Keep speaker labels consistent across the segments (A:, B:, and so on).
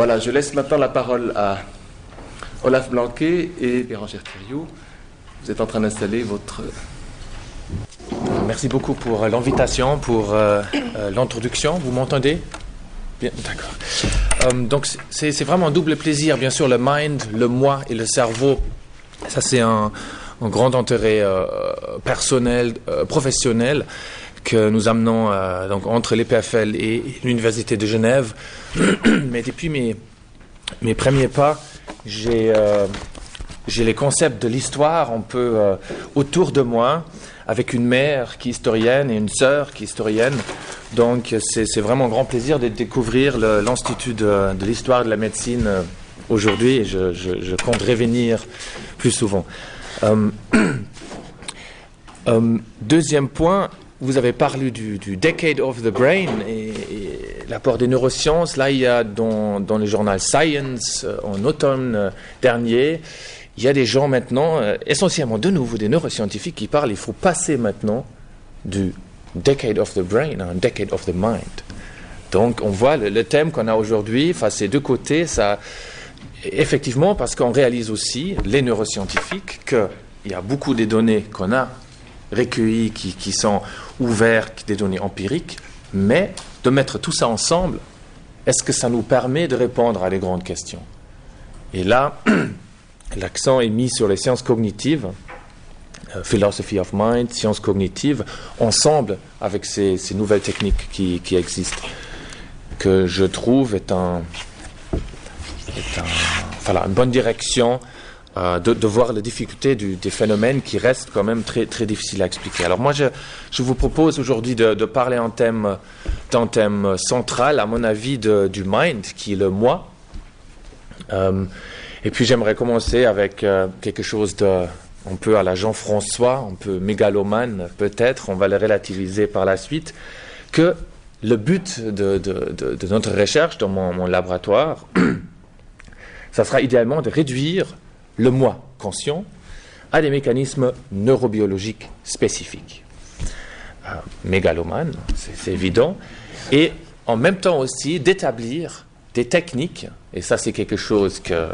A: Voilà, je laisse maintenant la parole à Olaf Blanquet et Bérangère Thiriou. Vous êtes en train d'installer votre...
B: Merci beaucoup pour l'invitation, pour euh, euh, l'introduction. Vous m'entendez? Bien, d'accord. Euh, donc c'est vraiment un double plaisir, bien sûr, le mind, le moi et le cerveau. Ça c'est un, grand intérêt personnel, professionnel que nous amenons donc entre l'EPFL et l'Université de Genève. Mais depuis mes, mes premiers pas, j'ai j'ai les concepts de l'histoire un peu autour de moi avec une mère qui est historienne et une sœur qui est historienne. Donc c'est vraiment un grand plaisir de découvrir l'Institut de, l'histoire de la médecine euh, aujourd'hui et je, compte revenir plus souvent. Euh, euh, deuxième point, vous avez parlé du, Decade of the Brain et, l'apport des neurosciences. Là, il y a dans, le journal Science en automne dernier, il y a des gens maintenant, euh, essentiellement de nouveau des neuroscientifiques, qui parlent, il faut passer maintenant du decade of the brain à un decade of the mind. Donc on voit le, thème qu'on a aujourd'hui, enfin ces deux côtés, ça, effectivement, parce qu'on réalise aussi, les neuroscientifiques, qu'il y a beaucoup des données qu'on a recueillies, qui, qui sont ouvertes, des données empiriques, mais de mettre tout ça ensemble, est-ce que ça nous permet de répondre à les grandes questions? Et là, l'accent est mis sur les sciences cognitives, euh, philosophy of mind, sciences cognitives, ensemble avec ces, nouvelles techniques qui, existent, que je trouve est, un, voilà, une bonne direction euh, de, voir les difficultés des phénomènes qui restent quand même très, très difficiles à expliquer. Alors moi, je, je vous propose aujourd'hui de, parler d'un thème, thème central, à mon avis, du mind, qui est le moi. Euh, et puis j'aimerais commencer avec euh, quelque chose de, on peut à la Jean-François, on peut mégalomane peut-être, on va le relativiser par la suite, que le but de, de, notre recherche dans mon, mon laboratoire, ça sera idéalement de réduire le moi conscient à des mécanismes neurobiologiques spécifiques. Euh, mégalomane, c'est évident, et en même temps aussi d'établir des techniques, et ça c'est quelque chose que,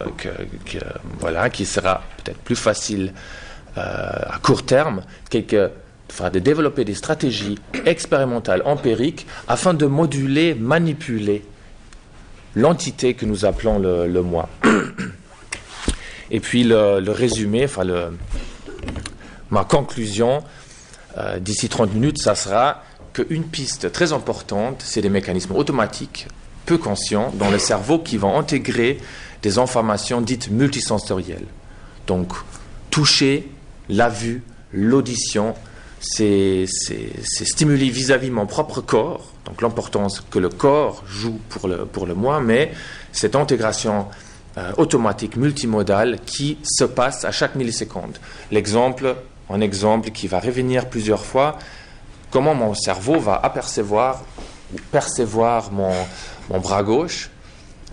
B: voilà, qui sera peut-être plus facile euh, à court terme, quelque, de développer des stratégies expérimentales, empiriques, afin de moduler, manipuler l'entité que nous appelons le, moi. Et puis le, résumé, enfin ma conclusion euh, d'ici 30 minutes, ça sera qu'une piste très importante, c'est des mécanismes automatiques peu conscients dans le cerveau qui vont intégrer des informations dites multisensorielles. Donc, toucher, la vue, l'audition, c'est stimuler vis-à-vis mon propre corps, donc l'importance que le corps joue pour le, pour le moi, mais cette intégration euh, automatique multimodale qui se passe à chaque milliseconde. L'exemple, un exemple qui va revenir plusieurs fois, comment mon cerveau va apercevoir ou percevoir mon, mon bras gauche.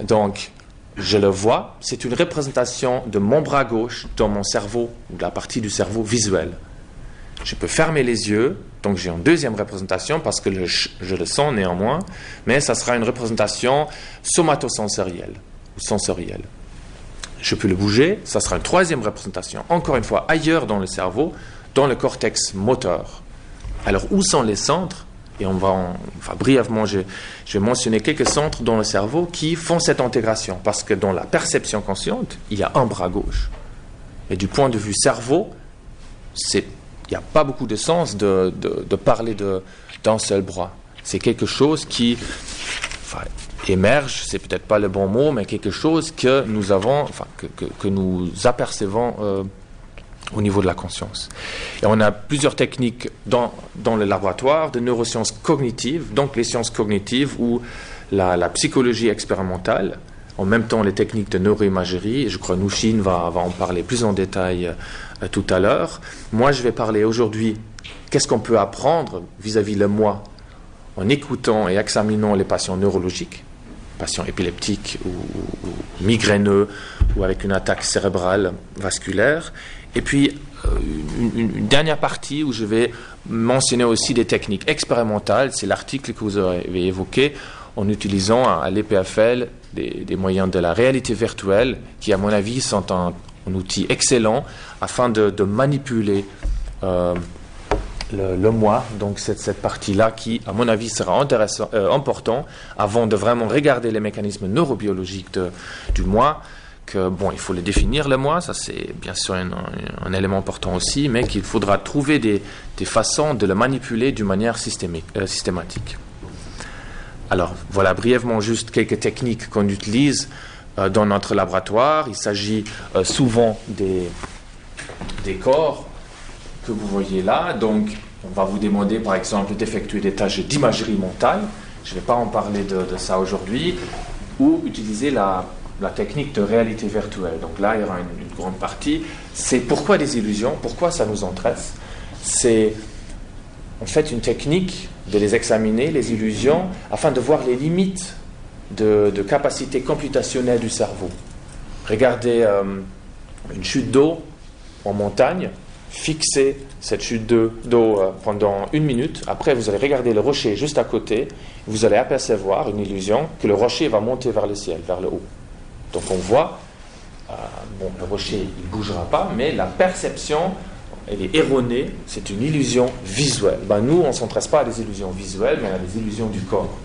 B: Donc, je le vois, c'est une représentation de mon bras gauche dans mon cerveau, ou de la partie du cerveau visuel. Je peux fermer les yeux, donc j'ai une deuxième représentation parce que je le sens néanmoins, mais ça sera une représentation somatosensorielle ou sensorielle. Je peux le bouger, ça sera une troisième représentation, encore une fois ailleurs dans le cerveau, dans le cortex moteur. Alors où sont les centres? Et on va, brièvement, je, vais mentionner quelques centres dans le cerveau qui font cette intégration. Parce que dans la perception consciente, il y a un bras gauche. Et du point de vue cerveau, il n'y a pas beaucoup de sens de, parler d'un seul bras. C'est quelque chose qui enfin, émerge, c'est peut-être pas le bon mot, mais quelque chose que nous avons, enfin, que, que, nous apercevons euh, au niveau de la conscience. Et on a plusieurs techniques dans, dans le laboratoire de neurosciences cognitives, donc les sciences cognitives ou la, psychologie expérimentale, en même temps les techniques de neuroimagerie, je crois Nushin va, va en parler plus en détail euh, tout à l'heure. Moi, je vais parler aujourd'hui qu'est-ce qu'on peut apprendre vis-à-vis le moi en écoutant et examinant les patients neurologiques, patients épileptiques ou, ou migraineux ou avec une attaque cérébrale vasculaire, et puis, euh, une, dernière partie où je vais mentionner aussi des techniques expérimentales, c'est l'article que vous avez évoqué, en utilisant à l'EPFL des, moyens de la réalité virtuelle qui, à mon avis, sont un, outil excellent afin de, manipuler euh, le, moi, donc cette, cette partie-là qui, à mon avis, sera intéressant, euh, important avant de vraiment regarder les mécanismes neurobiologiques du moi. Que, bon, il faut le définir le moi, ça c'est bien sûr un, élément important aussi, mais qu'il faudra trouver des, façons de le manipuler d'une manière euh, systématique. Alors voilà brièvement juste quelques techniques qu'on utilise euh, dans notre laboratoire. Il s'agit souvent des, des corps que vous voyez là. Donc, on va vous demander, par exemple, d'effectuer des tâches d'imagerie mentale. Je ne vais pas en parler de, ça aujourd'hui. Ou utiliser la, technique de réalité virtuelle. Donc là, il y aura une, grande partie. C'est pourquoi des illusions Pourquoi ça nous intéresse C'est en fait une technique de les examiner, les illusions, afin de voir les limites de, capacité computationnelle du cerveau. Regardez euh, une chute d'eau en montagne fixer cette chute d'eau euh, pendant une minute. Après, vous allez regarder le rocher juste à côté. Vous allez apercevoir une illusion que le rocher va monter vers le ciel, vers le haut. Donc on voit, euh, bon, le rocher, il ne bougera pas, mais la perception, elle est erronée. C'est une illusion visuelle. Ben, nous, on ne s'intéresse pas à des illusions visuelles, mais à des illusions du corps.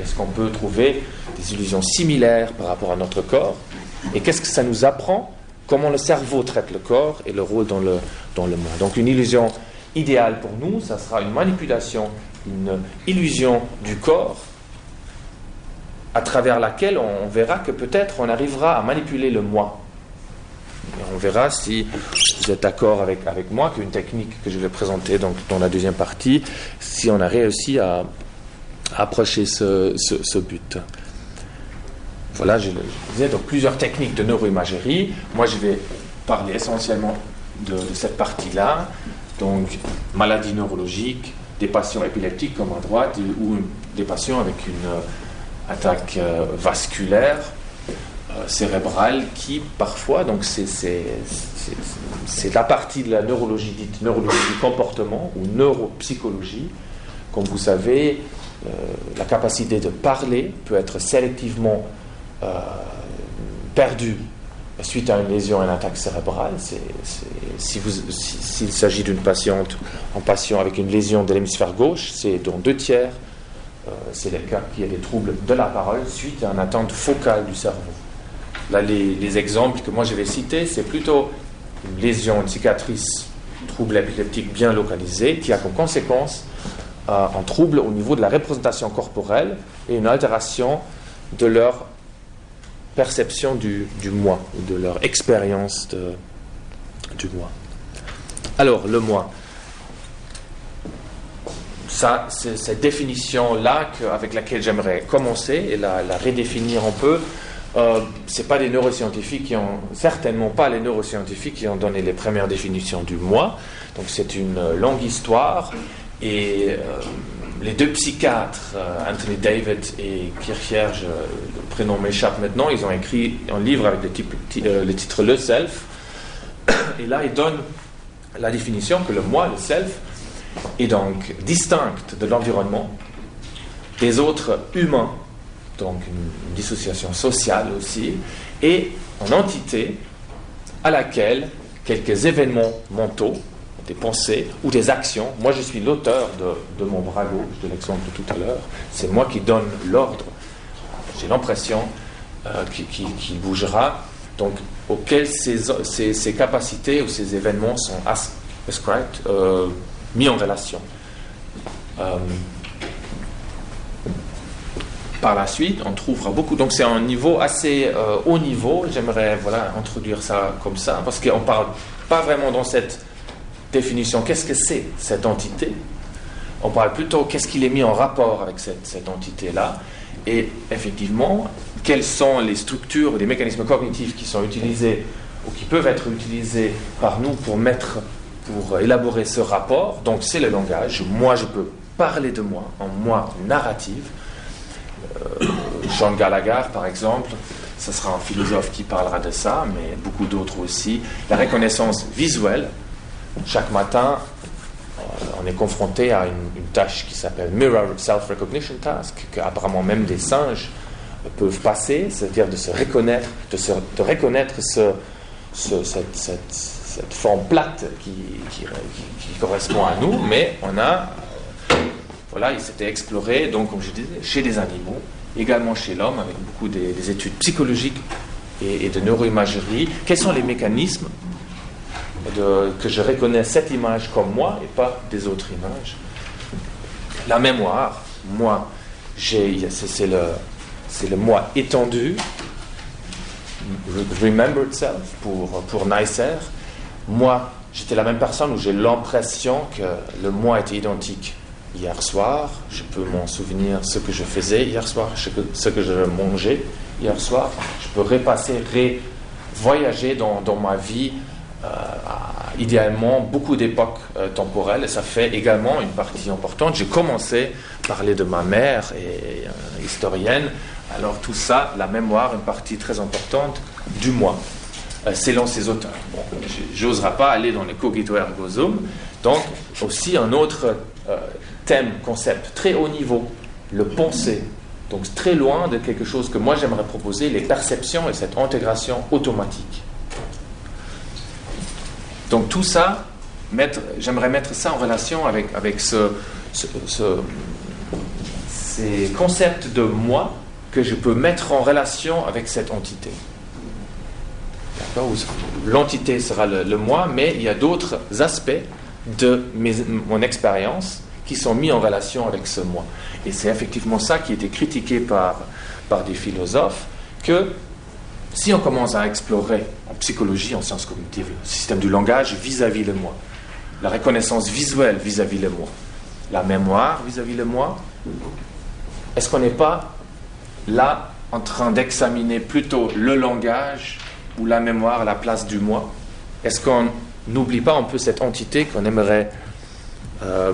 B: Est-ce qu'on peut trouver des illusions similaires par rapport à notre corps? Et qu'est-ce que ça nous apprend? Comment le cerveau traite le corps et le rôle dans le, dans le monde. Donc une illusion idéale pour nous, ça sera une manipulation, une illusion du corps à travers laquelle on verra que peut-être on arrivera à manipuler le moi. on verra si vous êtes d'accord avec, avec moi qu'une technique que je vais présenter donc, dans la deuxième partie, si on a réussi à, approcher ce, ce but. Voilà, je, disais, donc plusieurs techniques de neuroimagerie. Moi, je vais parler essentiellement de, cette partie-là. Donc, maladies neurologiques, des patients épileptiques comme à droite, ou des patients avec une euh, attaque euh, vasculaire euh, cérébrale qui, parfois, donc c'est la partie de la neurologie dite neurologie du comportement ou neuropsychologie. Comme vous savez, la capacité de parler peut être sélectivement perdu suite à une lésion, une attaque cérébrale, si s'il s'agit d'une patiente, en patient avec une lésion de l'hémisphère gauche, c'est dans deux tiers, euh, c'est le cas qu'il y a des troubles de la parole suite à une attente focale du cerveau. Là, les, exemples que moi je vais citer, c'est plutôt une lésion, une cicatrice, trouble épileptique bien localisé, qui a comme conséquence euh, un trouble au niveau de la représentation corporelle et une altération de leur perception du, moi, de leur expérience du moi. Alors, le moi. Ça, c'est cette définition-là avec laquelle j'aimerais commencer et la, redéfinir un peu. Euh, c'est pas les neuroscientifiques qui ont, certainement pas les neuroscientifiques qui ont donné les premières définitions du moi. Donc c'est une longue histoire et euh, les deux psychiatres, euh, Anthony David et Kierkegaard, le prénom m'échappe maintenant, ils ont écrit un livre avec le, euh, le titre Le Self. Et là, ils donnent la définition que le moi, le self, est donc distinct de l'environnement, des autres humains, donc une, dissociation sociale aussi, et une entité à laquelle quelques événements mentaux, des pensées ou des actions. Moi, je suis l'auteur de, mon bras gauche, de l'exemple de tout à l'heure. C'est moi qui donne l'ordre. J'ai l'impression euh, qu'il bougera. Donc, auxquelles ces, capacités ou ces événements sont euh, mis en relation. Euh, par la suite, on trouvera beaucoup. Donc, c'est un niveau assez haut niveau. J'aimerais voilà, introduire ça comme ça, parce qu'on ne parle pas vraiment dans cette définition, qu'est-ce que c'est cette entité? On parle plutôt qu'est-ce qu'il est mis en rapport avec cette, entité-là? Et effectivement, quelles sont les structures, les mécanismes cognitifs qui sont utilisés ou qui peuvent être utilisés par nous pour mettre, pour élaborer ce rapport? Donc c'est le langage. Moi, je peux parler de moi en moi narrative. Euh, Jean Gallagher, par exemple, ce sera un philosophe qui parlera de ça, mais beaucoup d'autres aussi. La reconnaissance visuelle, chaque matin, on est confronté à une, tâche qui s'appelle Mirror Self-Recognition Task, qu'apparemment même des singes peuvent passer, c'est-à-dire de se reconnaître, de, se, reconnaître ce, cette, forme plate qui, correspond à nous, mais on a, voilà, il s'était exploré, donc comme je disais, chez des animaux, également chez l'homme, avec beaucoup des, études psychologiques et, de neuroimagerie. Quels sont les mécanismes que je reconnais cette image comme moi et pas des autres images La mémoire, moi, c'est le, moi étendu, remembered self pour, pour Neisser. Moi, j'étais la même personne où j'ai l'impression que le moi était identique hier soir. Je peux m'en souvenir ce que je faisais hier soir, ce que, je mangeais hier soir. Je peux repasser, voyager dans, dans ma vie euh, idéalement beaucoup d'époques euh, temporelles et ça fait également une partie importante. J'ai commencé à parler de ma mère et euh, historienne, alors tout ça, la mémoire, une partie très importante du moi, selon ces auteurs. Bon, J'oserais pas aller dans les cogito ergo sum, donc aussi un autre thème, concept très haut niveau, le penser. Donc très loin de quelque chose que moi j'aimerais proposer, les perceptions et cette intégration automatique. Donc tout ça, j'aimerais mettre ça en relation avec, avec ce, ces concepts de moi que je peux mettre en relation avec cette entité. L'entité sera le, moi, mais il y a d'autres aspects de mon expérience qui sont mis en relation avec ce moi. Et c'est effectivement ça qui été critiqué par, par des philosophes, que si on commence à explorer en psychologie, en sciences cognitives, le système du langage vis-à-vis le moi, la reconnaissance visuelle vis-à-vis le moi, la mémoire vis-à-vis le moi, est-ce qu'on n'est pas là en train d'examiner plutôt le langage ou la mémoire à la place du moi? Est-ce qu'on n'oublie pas un peu cette entité qu'on aimerait euh,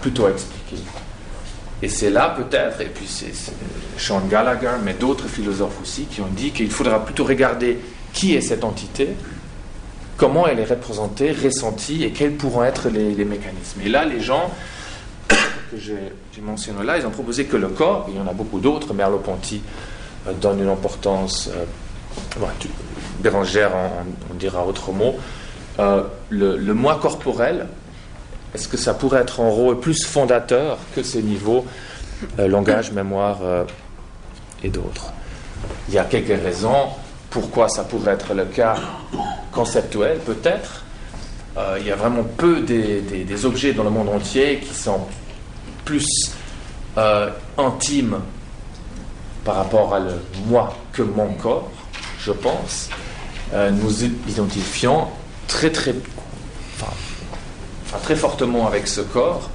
B: plutôt expliquer? Et c'est là peut-être, et puis c'est Sean Gallagher, mais d'autres philosophes aussi, qui ont dit qu'il faudra plutôt regarder qui est cette entité, comment elle est représentée, ressentie, et quels pourront être les, mécanismes. Et là, les gens que j'ai mentionnés là, ils ont proposé que le corps, il y en a beaucoup d'autres, Merleau-Ponty euh, donne une importance, euh, Bérangère on, dira autre mot, euh, le moi corporel est-ce que ça pourrait être en rôle plus fondateur que ces niveaux euh, langage, mémoire euh, et d'autres? Il y a quelques raisons pourquoi ça pourrait être le cas conceptuel, peut-être. Euh, il y a vraiment peu des, objets dans le monde entier qui sont plus intimes par rapport à le moi que mon corps, je pense. nous identifions très très très fortement avec ce corps.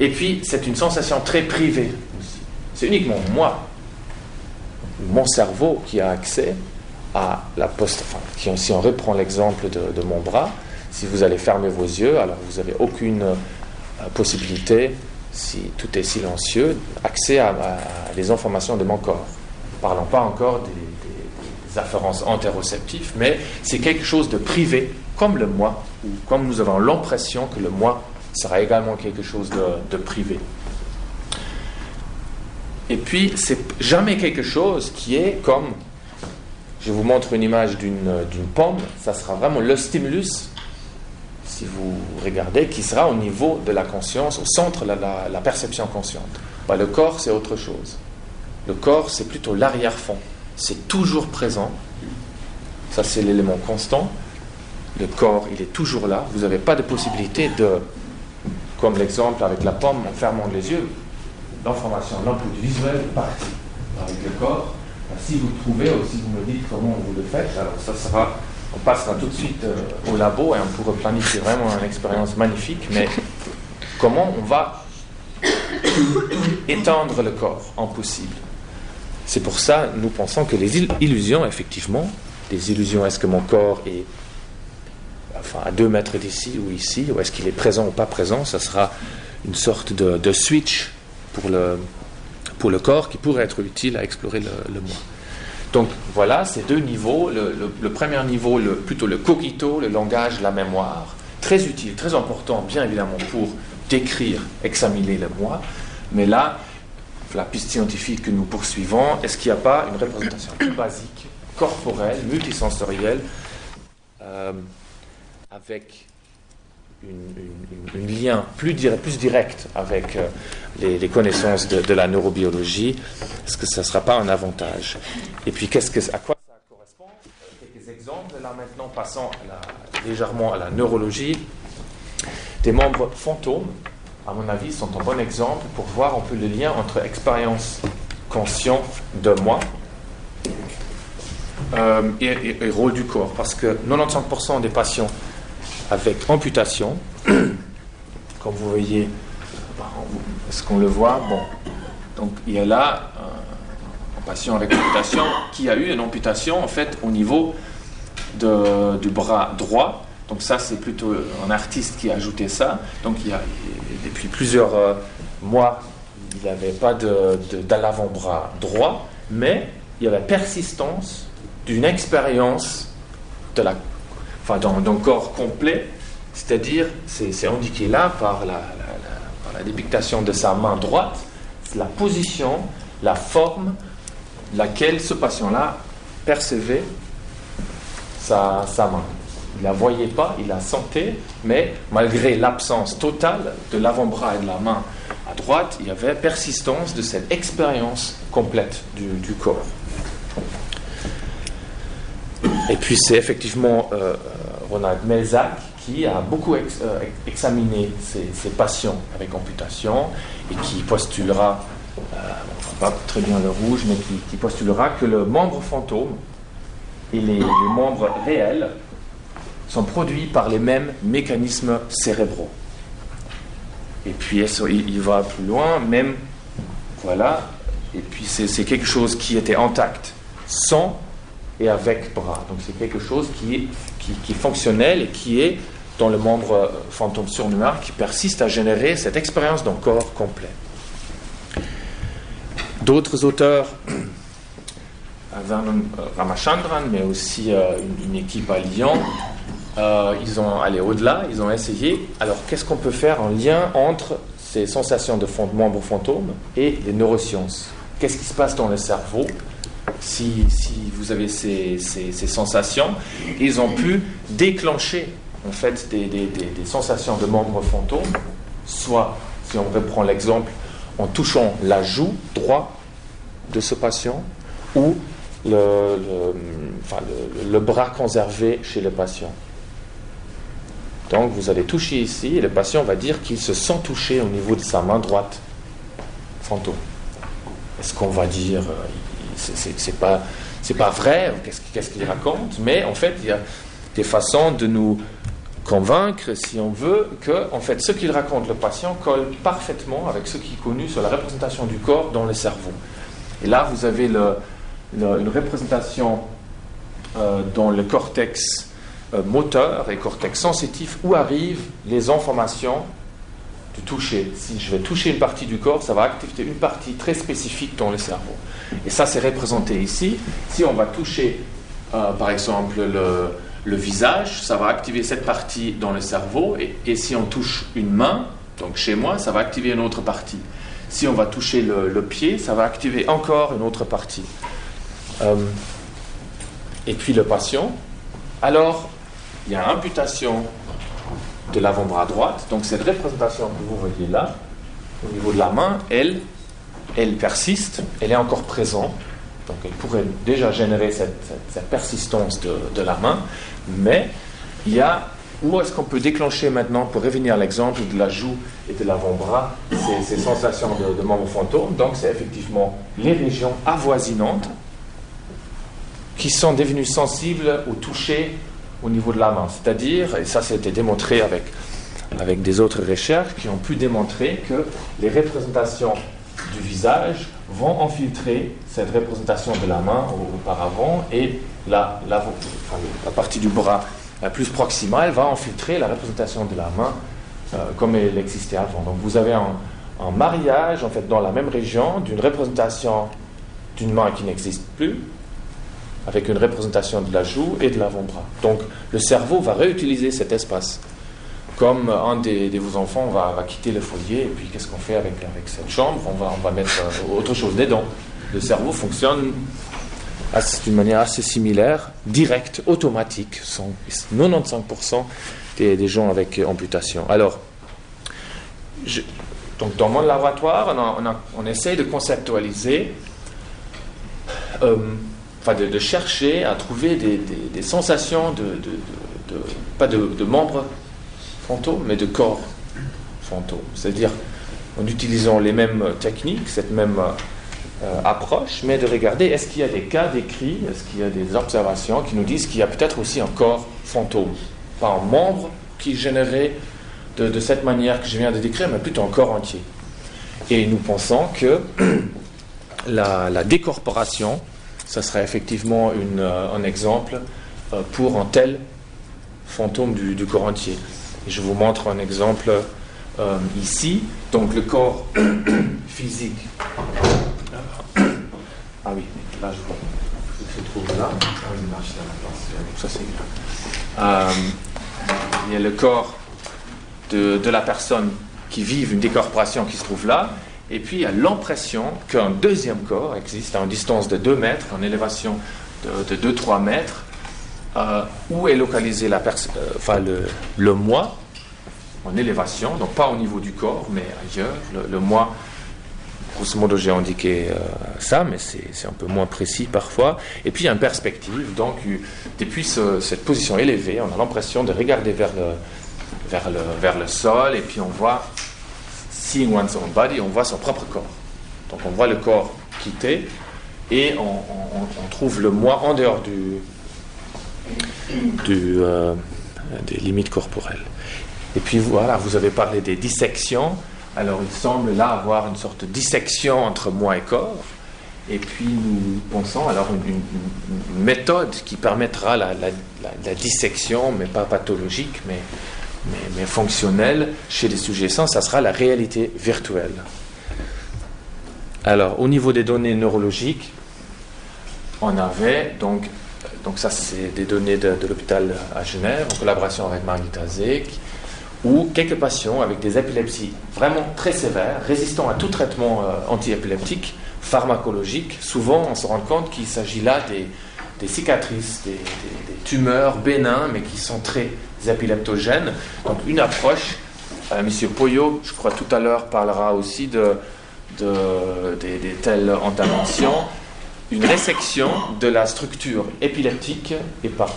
B: Et puis, c'est une sensation très privée aussi. C'est uniquement moi, mon cerveau, qui a accès à la poste. Enfin, si on reprend l'exemple de, mon bras, si vous allez fermer vos yeux, alors vous n'avez aucune euh, possibilité, si tout est silencieux, accès à, les informations de mon corps. Parlons pas encore des, des afférences interoceptives, mais c'est quelque chose de privé, comme le moi ou comme nous avons l'impression que le moi sera également quelque chose de, privé. Et puis, c'est jamais quelque chose qui est comme, je vous montre une image d'une pomme, ça sera vraiment le stimulus, si vous regardez, qui sera au niveau de la conscience, au centre de la, perception consciente. Bah, le corps, c'est autre chose. Le corps, c'est plutôt l'arrière-fond. C'est toujours présent. Ça, c'est l'élément constant le corps, il est toujours là. Vous n'avez pas de possibilité de, comme l'exemple avec la pomme, en fermant les yeux, l'information, l'input visuel est parti avec le corps. Si vous trouvez ou si vous me dites comment vous le faites, alors ça sera, on passera tout de suite euh, au labo et on pourra planifier vraiment une expérience magnifique. Mais comment on va étendre le corps impossible C'est pour ça, nous pensons que les illusions, effectivement, des illusions, est-ce que mon corps est enfin, à deux mètres d'ici ou ici, ou est-ce qu'il est présent ou pas présent, ça sera une sorte de, switch pour le, pour le corps qui pourrait être utile à explorer le, moi. Donc voilà, ces deux niveaux. Le, premier niveau, plutôt le cogito, le langage, la mémoire, très utile, très important, bien évidemment, pour décrire, examiner le moi. Mais là, la piste scientifique que nous poursuivons, est-ce qu'il n'y a pas une représentation plus basique, corporelle, multisensorielle, euh, avec un lien plus, plus, direct avec euh, les, connaissances de, la neurobiologie Est-ce que ça ne sera pas un avantage? Et puis, à quoi ça correspond? Quelques exemples. Là, maintenant, passons légèrement à la neurologie. Des membres fantômes à mon avis, sont un bon exemple pour voir un peu le lien entre expérience consciente de moi euh, et, rôle du corps. Parce que 95% des patients avec amputation, comme vous voyez, est-ce qu'on le voit? Bon, donc il y a là un, patient avec amputation qui a eu une amputation en fait au niveau du bras droit. Donc ça, c'est plutôt un artiste qui a ajouté ça. Donc il y a, depuis plusieurs euh, mois, il n'y avait pas de, l'avant-bras droit, mais il y avait persistance d'une expérience de la, enfin, d'un corps complet, c'est-à-dire, c'est, indiqué là par la, la, de sa main droite, la position, la forme, laquelle ce patient-là percevait sa, main. Il la voyait pas, il la sentait, mais malgré l'absence totale de l'avant-bras et de la main à droite, il y avait persistance de cette expérience complète du, corps. Et puis c'est effectivement euh, Ronald Melzack qui a beaucoup euh, examiné ces, patients avec amputation et qui postulera, euh, on ne pas très bien le rouge, mais qui, postulera que le membre fantôme et les membres réels sont produits par les mêmes mécanismes cérébraux. Et puis il va plus loin, même, voilà, et puis c'est quelque chose qui était intact, sans et avec bras. Donc c'est quelque chose qui est, qui, fonctionnel et qui est dans le membre euh, fantôme surnuméraire qui persiste à générer cette expérience d'un corps complet. D'autres auteurs, Vernon euh, Ramachandran, mais aussi euh, une, équipe à Lyon, euh, ils ont allé au-delà, ils ont essayé. Alors, qu'est-ce qu'on peut faire en lien entre ces sensations de membres fantômes et les neurosciences? Qu'est-ce qui se passe dans le cerveau? Si, vous avez ces, sensations Ils ont pu déclencher en fait des, sensations de membres fantômes, soit, si on reprend l'exemple, en touchant la joue droite de ce patient ou le, le, bras conservé chez le patient. Donc vous allez toucher ici et le patient va dire qu'il se sent touché au niveau de sa main droite fantôme. Est-ce qu'on va dire euh, c'est pas pas vrai Qu'est-ce qu'il raconte Mais en fait, il y a des façons de nous convaincre, si on veut, que en fait ce qu'il raconte le patient colle parfaitement avec ce qui est connu sur la représentation du corps dans le cerveau. Et là, vous avez une représentation euh, dans le cortex euh, moteur et cortex sensitif où arrivent les informations du toucher. Si je vais toucher une partie du corps, ça va activer une partie très spécifique dans le cerveau. Et ça, c'est représenté ici. Si on va toucher, euh, par exemple, le, visage, ça va activer cette partie dans le cerveau. Et, si on touche une main, donc chez moi, ça va activer une autre partie. Si on va toucher le, pied, ça va activer encore une autre partie. Euh, et puis le patient. Alors, il y a amputation de l'avant-bras droite. Donc cette représentation que vous voyez là, au niveau de la main, elle, elle persiste, elle est encore présente. Donc elle pourrait déjà générer cette, persistance de, la main. Mais il y a où est-ce qu'on peut déclencher maintenant, pour revenir à l'exemple de la joue et de l'avant-bras, ces, sensations de, de membres fantômes Donc c'est effectivement les régions avoisinantes qui sont devenues sensibles au toucher au niveau de la main. C'est-à-dire, et ça c'était démontré avec, avec des autres recherches qui ont pu démontrer que les représentations du visage vont infiltrer cette représentation de la main auparavant et la, la, partie du bras la plus proximale va infiltrer la représentation de la main euh, comme elle existait avant. Donc vous avez un, un mariage en fait dans la même région d'une représentation d'une main qui n'existe plus avec une représentation de la joue et de l'avant-bras. Donc le cerveau va réutiliser cet espace comme un des, de vos enfants va, quitter le foyer, et puis qu'est-ce qu'on fait avec, cette chambre? On va, mettre autre chose dedans. Le cerveau fonctionne d'une manière assez similaire, directe, automatique, 95% des, gens avec amputation. Alors, donc dans mon laboratoire, on, essaye de conceptualiser, euh, de, chercher à trouver des, sensations de pas de, membres fantômes, mais de corps fantômes. C'est-à-dire en utilisant les mêmes techniques, cette même euh, approche, mais de regarder est-ce qu'il y a des cas décrits, est-ce qu'il y a des observations qui nous disent qu'il y a peut-être aussi un corps fantôme, pas un membre qui généré de, de, cette manière que je viens de décrire, mais plutôt un corps entier. Et nous pensons que la, décorporation, ce serait effectivement euh, un exemple euh, pour un tel fantôme du, corps entier. Et je vous montre un exemple euh, ici. Donc le corps physique. Ah oui, là je vois. Il se trouve là. Ça c'est. Euh, il y a le corps de, de, la personne qui vit une décorporation qui se trouve là. Et puis il y a l'impression qu'un deuxième corps existe à une distance de 2 mètres, en élévation de, de 2-3 mètres, euh, où est localisé la euh, enfin, le, le, moi en élévation, donc pas au niveau du corps, mais ailleurs. Le, moi, grosso modo, j'ai indiqué euh, ça, mais c'est un peu moins précis parfois. Et puis, il une perspective. Donc, depuis ce, cette position élevée, on a l'impression de regarder vers le, vers, le, vers le sol, et puis on voit, seeing one's own body, on voit son propre corps. Donc, on voit le corps quitter, et on, on trouve le moi en dehors du, euh, des limites corporelles. Et puis voilà, vous avez parlé des dissections. Alors il semble là avoir une sorte de dissection entre moi et corps. Et puis nous pensons alors une, méthode qui permettra la, dissection, mais pas pathologique, mais, fonctionnelle chez les sujets sans, ça sera la réalité virtuelle. Alors au niveau des données neurologiques, on avait donc donc ça, c'est des données de, l'hôpital à Genève, en collaboration avec Margita Zek, où quelques patients avec des épilepsies vraiment très sévères, résistants à tout traitement euh, antiépileptique, pharmacologique, souvent on se rend compte qu'il s'agit là des, des cicatrices, des, des, des, tumeurs bénins, mais qui sont très épileptogènes. Donc une approche, euh, M. Poyot, je crois tout à l'heure, parlera aussi de, de, de telles interventions une résection de la structure épileptique et par,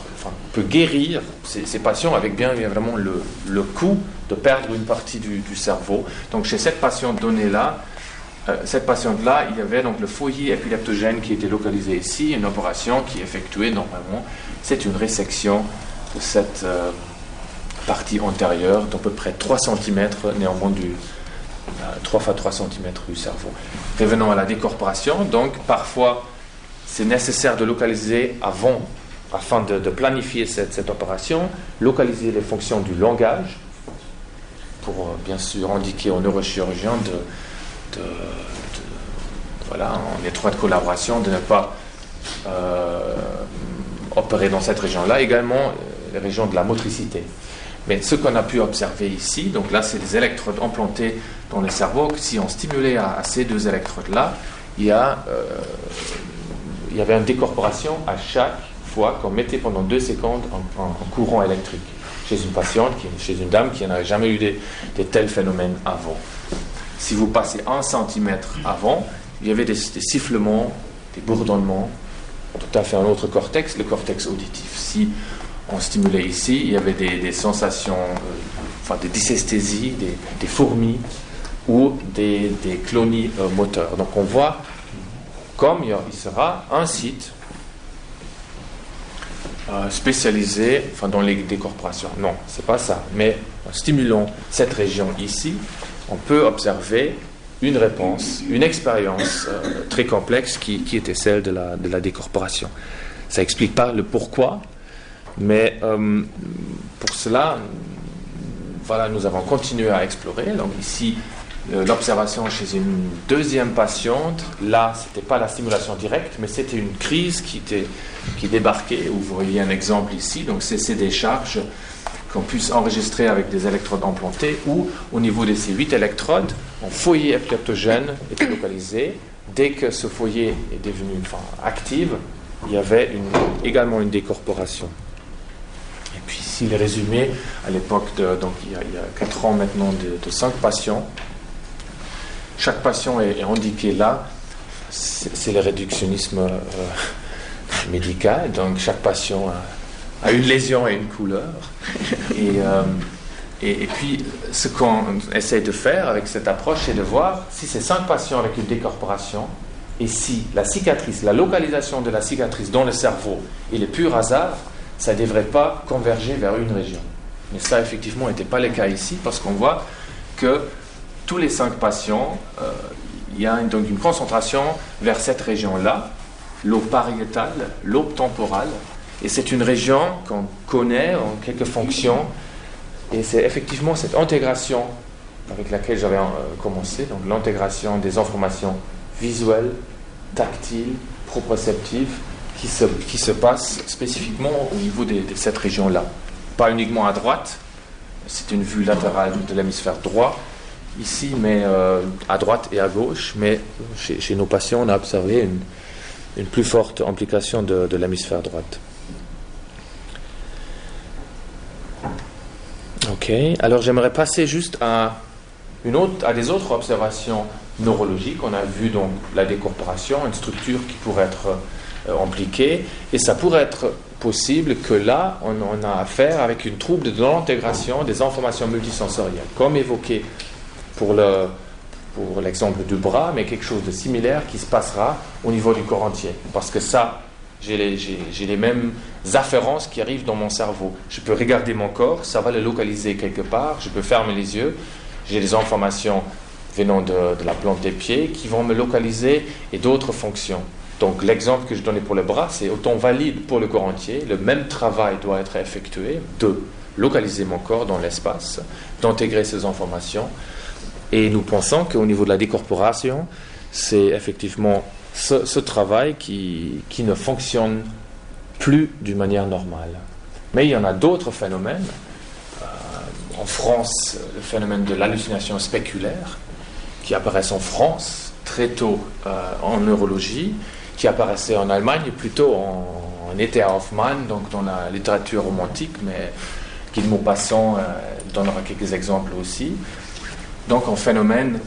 B: peut guérir ces, patients avec bien évidemment le, le coût de perdre une partie du, cerveau. Donc chez cette patiente donnée-là, euh, cette patiente-là, il y avait donc le foyer épileptogène qui était localisé ici, une opération qui est effectuée normalement. C'est une résection de cette euh, partie antérieure d'à peu près 3 cm néanmoins du, 3 fois 3 cm du cerveau. Revenons à la décorporation, donc parfois c'est nécessaire de localiser avant, afin de, planifier cette, cette, opération, localiser les fonctions du langage, pour euh, bien sûr indiquer aux neurochirurgiens de, voilà, en étroite collaboration, de ne pas euh, opérer dans cette région-là, également euh, les régions de la motricité. Mais ce qu'on a pu observer ici, donc là c'est des électrodes implantées dans le cerveau, si on stimulait à, ces deux électrodes-là, il y a il y avait une décorporation à chaque fois qu'on mettait pendant deux secondes en, en, en, courant électrique chez une patiente, chez une dame qui n'avait jamais eu de, tels phénomènes avant. Si vous passez un centimètre avant, il y avait des, sifflements, des bourdonnements, tout à fait un autre cortex, le cortex auditif. Si on stimulait ici, il y avait des, sensations, euh, enfin des dysesthésies, des, des, fourmis ou des, clonies euh, moteurs. Donc on voit comme il sera un site euh, spécialisé enfin, dans les décorporations. Non, c'est pas ça. Mais en stimulant cette région ici, on peut observer une réponse, une expérience euh, très complexe qui, était celle de la, décorporation. Ça n'explique pas le pourquoi, mais euh, pour cela, voilà, nous avons continué à explorer. Donc ici, l'observation chez une deuxième patiente. Là, ce n'était pas la stimulation directe, mais c'était une crise qui, était, qui débarquait. Vous voyez un exemple ici. Donc, c'est ces décharges qu'on puisse enregistrer avec des électrodes implantées, ou au niveau de ces huit électrodes, un foyer épileptogène était localisé. Dès que ce foyer est devenu enfin, actif, il y avait également une décorporation. Et puis ici, le résumé, à l'époque, donc il y, a, quatre 4 ans maintenant, de, de 5 patients. Chaque patient est, indiqué là. C'est le réductionnisme euh, médical. Donc chaque patient a, a, une lésion et une couleur. Et, euh, et, puis, ce qu'on essaie de faire avec cette approche, c'est de voir si c'est 5 patients avec une décorporation, et si la cicatrice, la localisation de la cicatrice dans le cerveau est le pur hasard, ça ne devrait pas converger vers une région. Mais ça, effectivement, n'était pas le cas ici, parce qu'on voit que tous les cinq patients, euh, il y a donc une concentration vers cette région-là, l'aube pariétale, l'aube temporale, et c'est une région qu'on connaît en quelques fonctions, et c'est effectivement cette intégration avec laquelle j'avais euh, commencé, donc l'intégration des informations visuelles, tactile, proprioceptive, qui se, qui se passe spécifiquement au niveau de, cette région-là. Pas uniquement à droite, c'est une vue latérale de l'hémisphère droit, ici, mais euh, à droite et à gauche, mais chez, nos patients, on a observé une, plus forte implication de, l'hémisphère droite. Ok, alors j'aimerais passer juste à, une autre, à des autres observations neurologique. On a vu donc la décorporation, une structure qui pourrait être euh, impliquée, et ça pourrait être possible que là, on, on a affaire avec une trouble de l'intégration des informations multisensorielles, comme évoqué pour le pour l'exemple du bras, mais quelque chose de similaire qui se passera au niveau du corps entier. Parce que ça, j'ai les, les, mêmes afférences qui arrivent dans mon cerveau. Je peux regarder mon corps, ça va le localiser quelque part, je peux fermer les yeux, j'ai des informations venant de, la plante des pieds qui vont me localiser et d'autres fonctions. Donc l'exemple que je donnais pour le bras, c'est autant valide pour le corps entier. Le même travail doit être effectué de localiser mon corps dans l'espace, d'intégrer ces informations. Et nous pensons qu'au niveau de la décorporation, c'est effectivement ce, travail qui, qui, ne fonctionne plus d'une manière normale. Mais il y en a d'autres phénomènes. Euh, en France, le phénomène de l'hallucination spéculaire, qui apparaissent en France très tôt euh, en neurologie, qui apparaissaient en Allemagne plutôt en, été Hoffmann, donc dans la littérature romantique, mais Guy de euh, donnera quelques exemples aussi. Donc un phénomène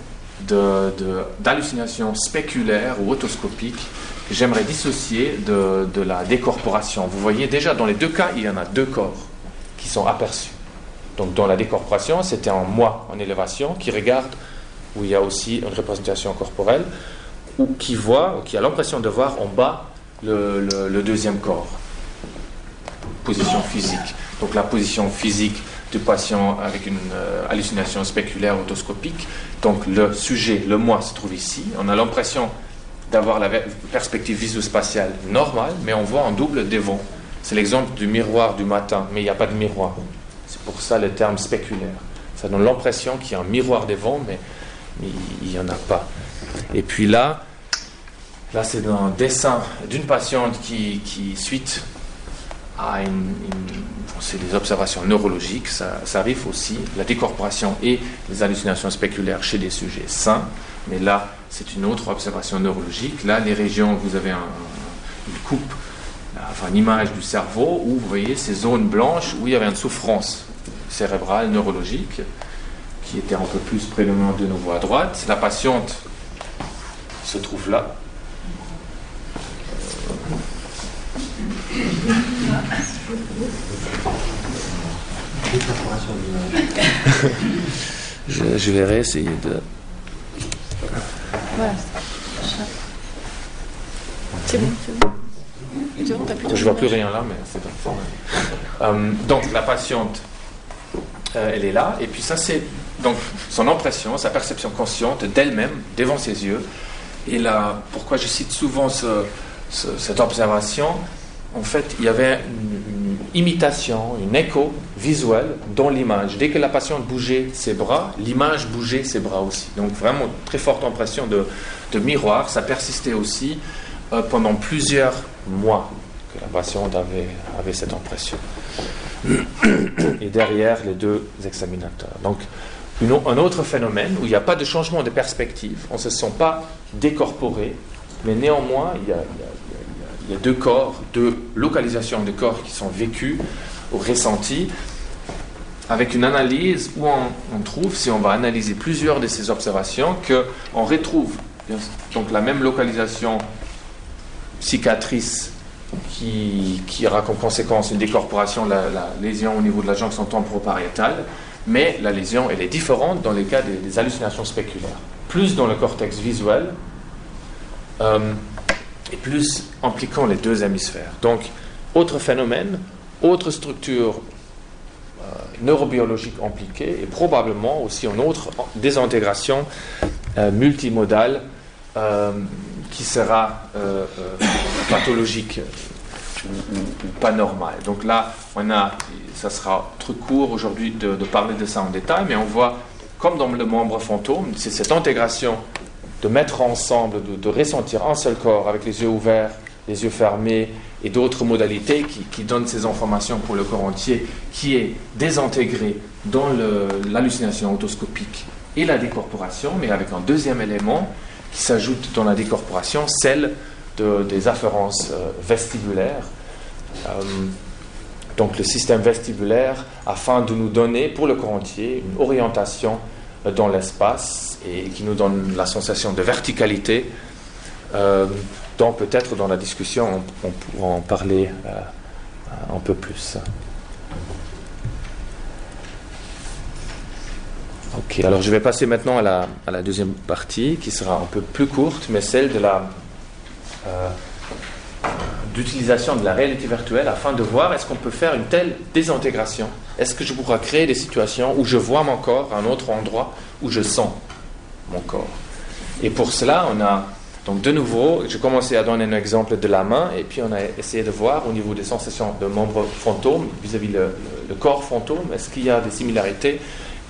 B: d'hallucination spéculaire ou autoscopique que j'aimerais dissocier de, la décorporation. Vous voyez déjà dans les deux cas, il y en a deux corps qui sont aperçus. Donc dans la décorporation, c'était un moi en élévation qui regarde où il y a aussi une représentation corporelle, ou qui voit, qui a l'impression de voir en bas le, deuxième corps. Position physique. Donc la position physique du patient avec une euh, hallucination spéculaire autoscopique. Donc le sujet, le moi, se trouve ici. On a l'impression d'avoir la perspective visuo-spatiale normale, mais on voit en double devant. C'est l'exemple du miroir du matin, mais il n'y a pas de miroir. C'est pour ça le terme spéculaire. Ça donne l'impression qu'il y a un miroir devant, mais il n'y en a pas. Et puis là, là c'est un dessin d'une patiente qui, qui suite à une, c'est des observations neurologiques, ça, ça, arrive aussi, la décorporation et les hallucinations spéculaires chez des sujets sains, mais là c'est une autre observation neurologique. Là, les régions, vous avez un, une coupe, enfin une image du cerveau où vous voyez ces zones blanches où il y avait une souffrance cérébrale, neurologique qui était un peu plus prédominant de nouveau à droite. La patiente se trouve là. Je, je vais réessayer de. Voilà. C'est bon, c'est bon. Je vois plus rien là, mais c'est bon. Euh, donc la patiente, euh, elle est là, et puis ça c'est donc son impression, sa perception consciente d'elle-même devant ses yeux. Et là, pourquoi je cite souvent cette observation En fait, il y avait une, imitation, une écho visuel dans l'image. Dès que la patiente bougeait ses bras, l'image bougeait ses bras aussi. Donc vraiment très forte impression de, miroir. Ça persistait aussi euh, pendant plusieurs mois que la patiente avait cette impression. et derrière les deux examinateurs. Donc, un autre phénomène où il n'y a pas de changement de perspective, on ne se sent pas décorporé, mais néanmoins, il y, a, deux corps, deux localisations de corps qui sont vécues ou ressenties, avec une analyse où on, trouve, si on va analyser plusieurs de ces observations, qu'on retrouve donc la même localisation cicatrice qui, aura comme conséquence une décorporation, la, lésion au niveau de la jonction temporopariétale, mais la lésion, elle est différente dans les cas des, hallucinations spéculaires. Plus dans le cortex visuel euh, et plus impliquant les deux hémisphères. Donc, autre phénomène, autre structure euh, neurobiologique impliquée et probablement aussi une autre désintégration euh, multimodale qui sera pathologique ou, pas normal. Donc là, on a ça sera trop court aujourd'hui de, parler de ça en détail, mais on voit, comme dans le membre fantôme, c'est cette intégration de mettre ensemble, de, ressentir un seul corps avec les yeux ouverts, les yeux fermés et d'autres modalités qui, donnent ces informations pour le corps entier, qui est désintégré dans l'hallucination autoscopique et la décorporation, mais avec un deuxième élément qui s'ajoute dans la décorporation, celle des afférences euh, vestibulaires. Euh, donc le système vestibulaire, afin de nous donner pour le corps entier une orientation dans l'espace et qui nous donne la sensation de verticalité. Euh, donc peut-être dans la discussion, on, pourra en parler euh, un peu plus. Ok, alors je vais passer maintenant à la, à la, deuxième partie qui sera un peu plus courte, mais celle de la d'utilisation de la réalité virtuelle afin de voir est-ce qu'on peut faire une telle désintégration. Est-ce que je pourrais créer des situations où je vois mon corps à un autre endroit où je sens mon corps? Et pour cela, on a donc de nouveau, j'ai commencé à donner un exemple de la main et puis on a essayé de voir au niveau des sensations de membres fantômes vis-à-vis le, corps fantôme, est-ce qu'il y a des similarités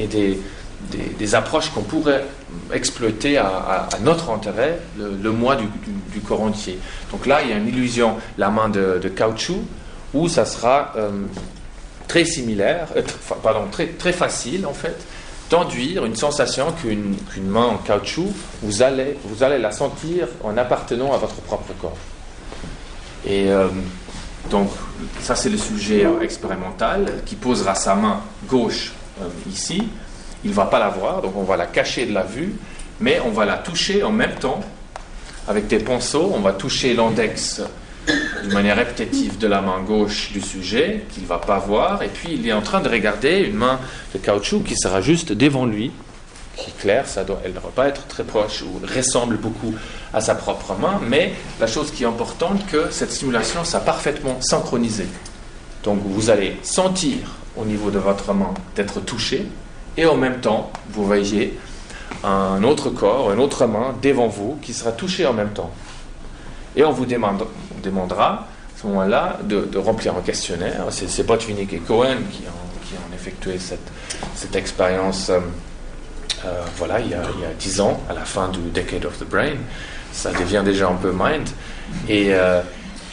B: et des, des, approches qu'on pourrait exploiter à, notre intérêt, le, moi du, corps entier. Donc là, il y a une illusion, la main de, caoutchouc, où ça sera euh, très similaire, euh, pardon, très, très facile en fait, d'induire une sensation qu'une main en caoutchouc, vous allez, vous allez la sentir en appartenant à votre propre corps. Et euh, donc, ça c'est le sujet expérimental qui posera sa main gauche ici il ne va pas la voir, donc on va la cacher de la vue, mais on va la toucher en même temps avec des pinceaux. On va toucher l'index d'une manière répétitive de la main gauche du sujet, qu'il ne va pas voir, et puis il est en train de regarder une main de caoutchouc qui sera juste devant lui, qui est claire, ça doit, elle ne doit pas être très proche ou ressemble beaucoup à sa propre main, mais la chose qui est importante, que cette stimulation soit parfaitement synchronisée. Donc vous allez sentir au niveau de votre main d'être touché, et en même temps, vous voyez un autre corps, une autre main devant vous qui sera touché en même temps. Et on vous demandera à ce moment-là de, remplir un questionnaire. C'est Botvinnik et Cohen qui ont, effectué cette, expérience euh, euh, voilà, il y, a, dix ans, à la fin du Decade of the Brain. Ça devient déjà un peu mind. Et, euh,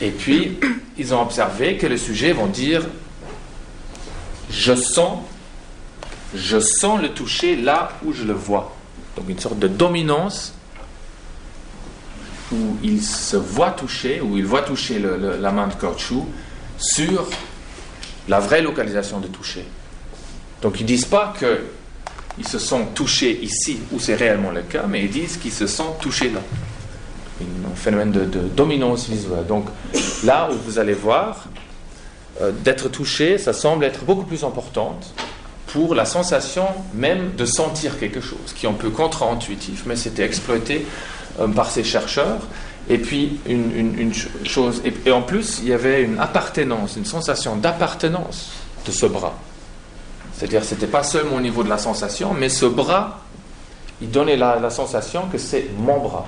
B: et puis, ils ont observé que les sujets vont dire Je sens je sens le toucher là où je le vois. Donc une sorte de dominance où il se voit toucher, où il voit toucher la main de caoutchouc sur la vraie localisation de toucher. Donc ils ne disent pas qu'ils se sont touchés ici, où c'est réellement le cas, mais ils disent qu'ils se sont touchés là. Un phénomène de, dominance visuelle. Donc là où vous allez voir, euh, d'être touché, ça semble être beaucoup plus importante pour la sensation même de sentir quelque chose, qui est un peu contre-intuitif, mais c'était exploité euh, par ces chercheurs. Et puis, une, chose, et, en plus, il y avait une appartenance, une sensation d'appartenance de ce bras. C'est-à-dire, ce n'était pas seulement au niveau de la sensation, mais ce bras, il donnait la, sensation que c'est mon bras,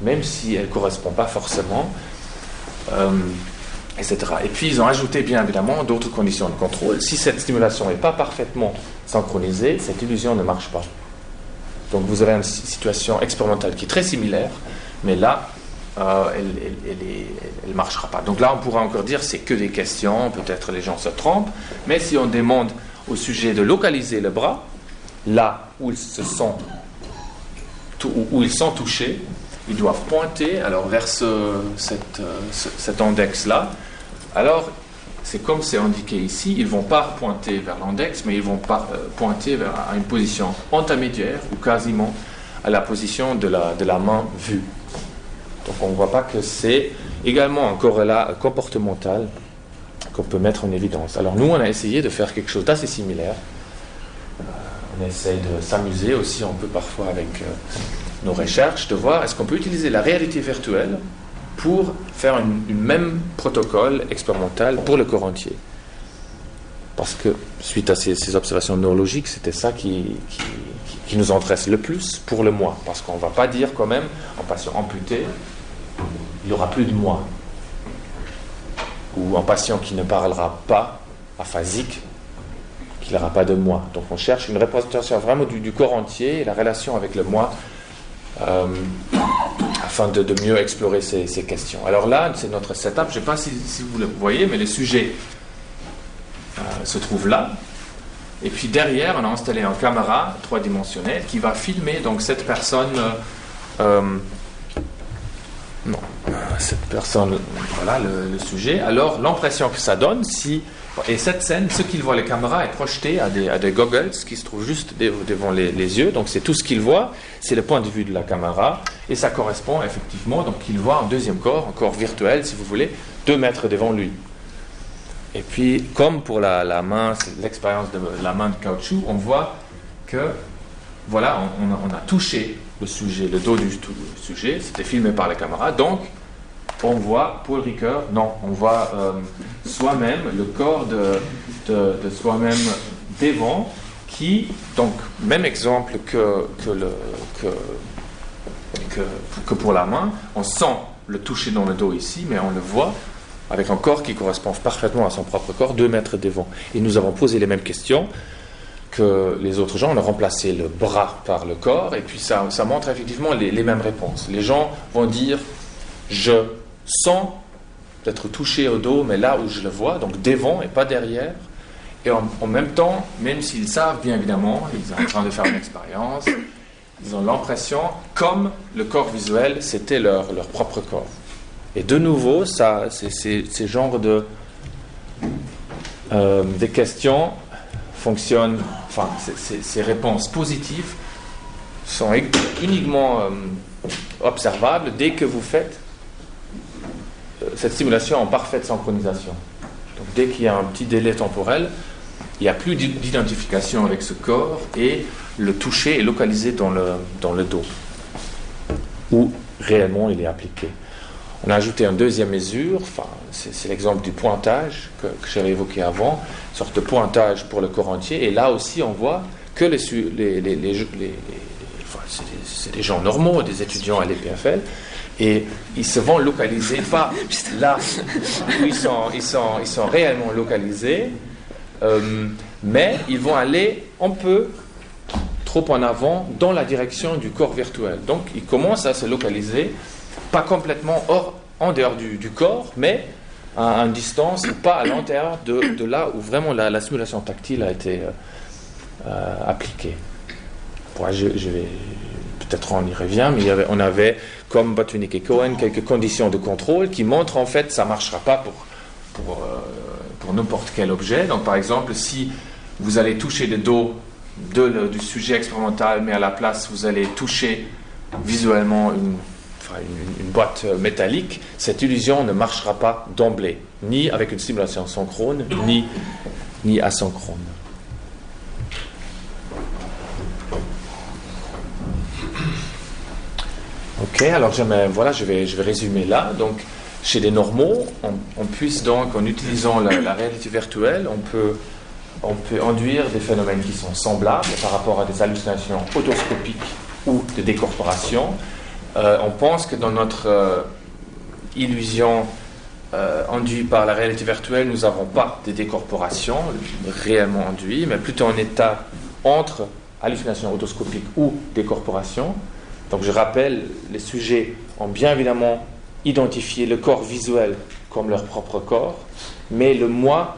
B: même si elle ne correspond pas forcément. Euh, et puis ils ont ajouté bien évidemment d'autres conditions de contrôle. Si cette stimulation n'est pas parfaitement synchronisée, cette illusion ne marche pas. Donc vous avez une situation expérimentale qui est très similaire, mais là, euh, elle ne marchera pas. Donc là, on pourra encore dire c'est que des questions, peut-être les gens se trompent, mais si on demande au sujet de localiser le bras, là où ils se sont, où ils sont touchés, ils doivent pointer alors vers euh, cet index-là. Alors, c'est comme c'est indiqué ici, ils ne vont pas pointer vers l'index, mais ils vont euh, pointer vers une position intermédiaire ou quasiment à la position de la, main vue. Donc on ne voit pas que c'est également un corrélat comportemental qu'on peut mettre en évidence. Alors nous, on a essayé de faire quelque chose d'assez similaire. Euh, on essaie de s'amuser aussi un peu parfois avec euh, nos recherches, de voir est-ce qu'on peut utiliser la réalité virtuelle pour faire une, même protocole expérimental pour le corps entier. Parce que suite à ces, observations neurologiques, c'était ça qui, nous intéresse le plus pour le moi. Parce qu'on ne va pas dire quand même, en patient amputé, il n'y aura plus de moi. Ou un patient qui ne parlera pas aphasique, qu'il n'aura pas de moi. Donc on cherche une représentation vraiment du, corps entier et la relation avec le moi euh, afin de, mieux explorer ces, questions. Alors là, c'est notre setup. Je ne sais pas si, vous le voyez, mais le sujet euh, se trouve là. Et puis derrière, on a installé une caméra trois dimensionnelle qui va filmer donc cette personne. Euh, non, cette personne, voilà le, sujet. Alors, l'impression que ça donne, si. Et cette scène, ce qu'il voit, les caméras, est projeté à des, à des goggles qui se trouvent juste devant les, yeux. Donc, c'est tout ce qu'il voit, c'est le point de vue de la caméra. Et ça correspond effectivement, donc, il voit un deuxième corps, un corps virtuel, si vous voulez, deux mètres devant lui. Et puis, comme pour la, la main, l'expérience de la main de caoutchouc, on voit que, voilà, on, on a touché le sujet, le dos du sujet, c'était filmé par la caméra. Donc, on voit Paul Ricoeur, non, on voit euh, soi-même, le corps de, soi-même devant, qui, donc, même exemple que, que, le, que, que, pour la main, on sent le toucher dans le dos ici, mais on le voit avec un corps qui correspond parfaitement à son propre corps, deux mètres devant. Et nous avons posé les mêmes questions que les autres gens. On a remplacé le bras par le corps, et puis ça montre effectivement les, mêmes réponses. Les gens vont dire je sens d'être touché au dos, mais là où je le vois, donc devant et pas derrière. Et en, même temps, même s'ils savent bien évidemment, ils sont en train de faire une expérience, ils ont l'impression, comme le corps visuel, c'était leur, leur propre corps. Et de nouveau, ça, ces genres de euh, des questions fonctionnent, enfin, ces, réponses positives sont uniquement euh, observables dès que vous faites cette simulation en parfaite synchronisation. Donc dès qu'il y a un petit délai temporel, il n'y a plus d'identification avec ce corps et le toucher est localisé dans le, dos, où réellement il est appliqué. On a ajouté une deuxième mesure, enfin, c'est l'exemple du pointage que, j'avais évoqué avant, une sorte de pointage pour le corps entier. Et là aussi, on voit que les c'est des, gens normaux, des étudiants à l'EPFL, et ils se vont localiser, pas là où ils sont, ils sont, ils sont réellement localisés, euh, mais ils vont aller un peu trop en avant dans la direction du corps virtuel. Donc ils commencent à se localiser pas complètement hors, en dehors du, corps, mais à, une distance, pas à l'intérieur de, de, là où vraiment la, simulation tactile a été euh, euh, appliquée. je, vais peut-être on y revient, mais il y avait, on avait, comme Botvinnik et Cohen, quelques conditions de contrôle qui montrent en fait ça ne marchera pas pour, pour, euh, pour n'importe quel objet. Donc par exemple, si vous allez toucher le dos de, du sujet expérimental, mais à la place vous allez toucher visuellement une une, boîte métallique, cette illusion ne marchera pas d'emblée, ni avec une simulation synchrone, ni, ni asynchrone. Ok, alors je, voilà, je vais, je vais résumer là. Donc, chez les normaux, on, puisse donc, en utilisant la, réalité virtuelle, on peut, on peut induire des phénomènes qui sont semblables par rapport à des hallucinations autoscopiques ou de décorporation, euh, on pense que dans notre euh, illusion euh, induite par la réalité virtuelle, nous n'avons pas de décorporation réellement induite, mais plutôt un état entre hallucination autoscopique ou décorporation. Donc je rappelle, les sujets ont bien évidemment identifier le corps visuel comme leur propre corps, mais le moi,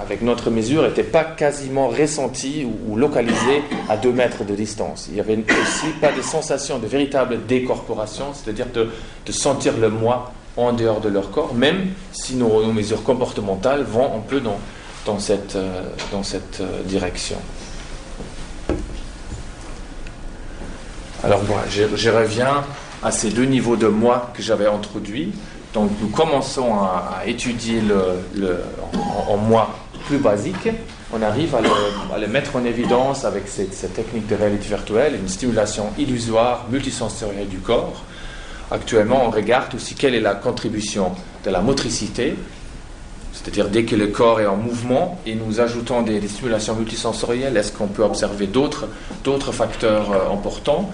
B: avec notre mesure, n'était pas quasiment ressenti ou, localisé à deux mètres de distance. Il n'y avait aussi pas de sensation de véritable décorporation, c'est-à-dire de, sentir le moi en dehors de leur corps, même si nos, mesures comportementales vont un peu dans, cette, euh, euh, direction. Alors moi, je, reviens à ces deux niveaux de moi que j'avais introduits. Donc nous commençons à, étudier le, en, moi plus basique. On arrive à le, mettre en évidence avec cette, technique de réalité virtuelle, une stimulation illusoire, multisensorielle du corps. Actuellement, on regarde aussi quelle est la contribution de la motricité, c'est-à-dire dès que le corps est en mouvement et nous ajoutons des, stimulations multisensorielles, est-ce qu'on peut observer d'autres facteurs euh, importants?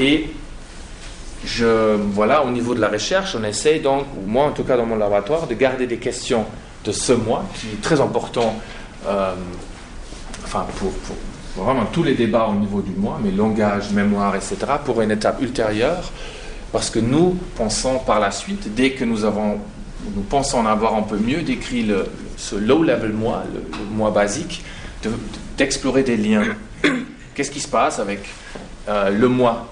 B: Et je, voilà, au niveau de la recherche, on essaye donc, moi en tout cas dans mon laboratoire, de garder des questions de ce moi, qui est très important, euh, enfin pour, vraiment tous les débats au niveau du moi, mais langage, mémoire, etc., pour une étape ultérieure, parce que nous pensons par la suite, dès que nous avons nous pensons en avoir un peu mieux décrit le, ce low-level moi, le, moi basique, d'explorer des liens. Qu'est-ce qui se passe avec euh, le moi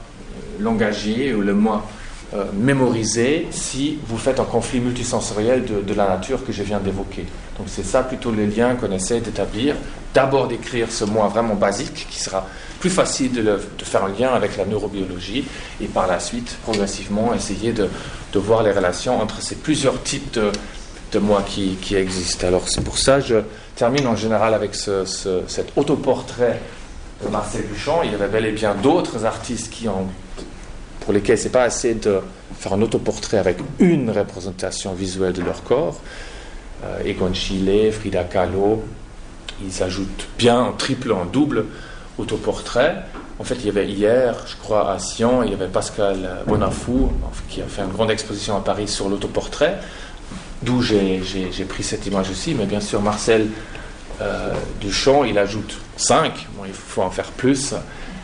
B: langagé ou le moi euh, mémorisé si vous faites un conflit multisensoriel de, la nature que je viens d'évoquer. Donc c'est ça plutôt les liens qu'on essaie d'établir. D'abord d'écrire ce moi vraiment basique qui sera plus facile de, faire un lien avec la neurobiologie et par la suite, progressivement, essayer de, voir les relations entre ces plusieurs types de, moi qui, existent. Alors c'est pour ça que je termine en général avec cet autoportrait de Marcel Duchamp. Il y avait bel et bien d'autres artistes qui ont, pour lesquels c'est pas assez de faire un autoportrait avec une représentation visuelle de leur corps. Euh, Egon Schiele, Frida Kahlo, ils ajoutent bien en triple, en double autoportrait. En fait, il y avait hier, je crois, à Sion, il y avait Pascal Bonafou, qui a fait une grande exposition à Paris sur l'autoportrait, d'où j'ai pris cette image aussi. Mais bien sûr, Marcel euh, Duchamp, il ajoute 5, bon, il faut en faire plus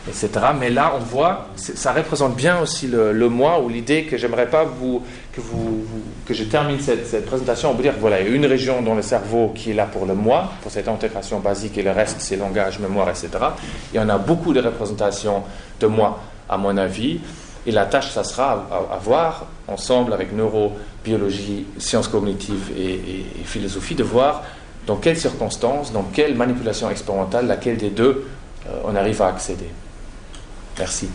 B: etc. Mais là, on voit, ça représente bien aussi le, moi ou l'idée que j'aimerais pas vous, que, je termine cette, présentation en vous dire voilà, une région dans le cerveau qui est là pour le moi, pour cette intégration basique, et le reste, c'est langage, mémoire, etc. Il y en a beaucoup de représentations de moi, à mon avis. Et la tâche, ça sera à, voir ensemble avec neurobiologie, sciences cognitives et philosophie, de voir dans quelles circonstances, dans quelle manipulation expérimentale, laquelle des deux euh, on arrive à accéder? Merci.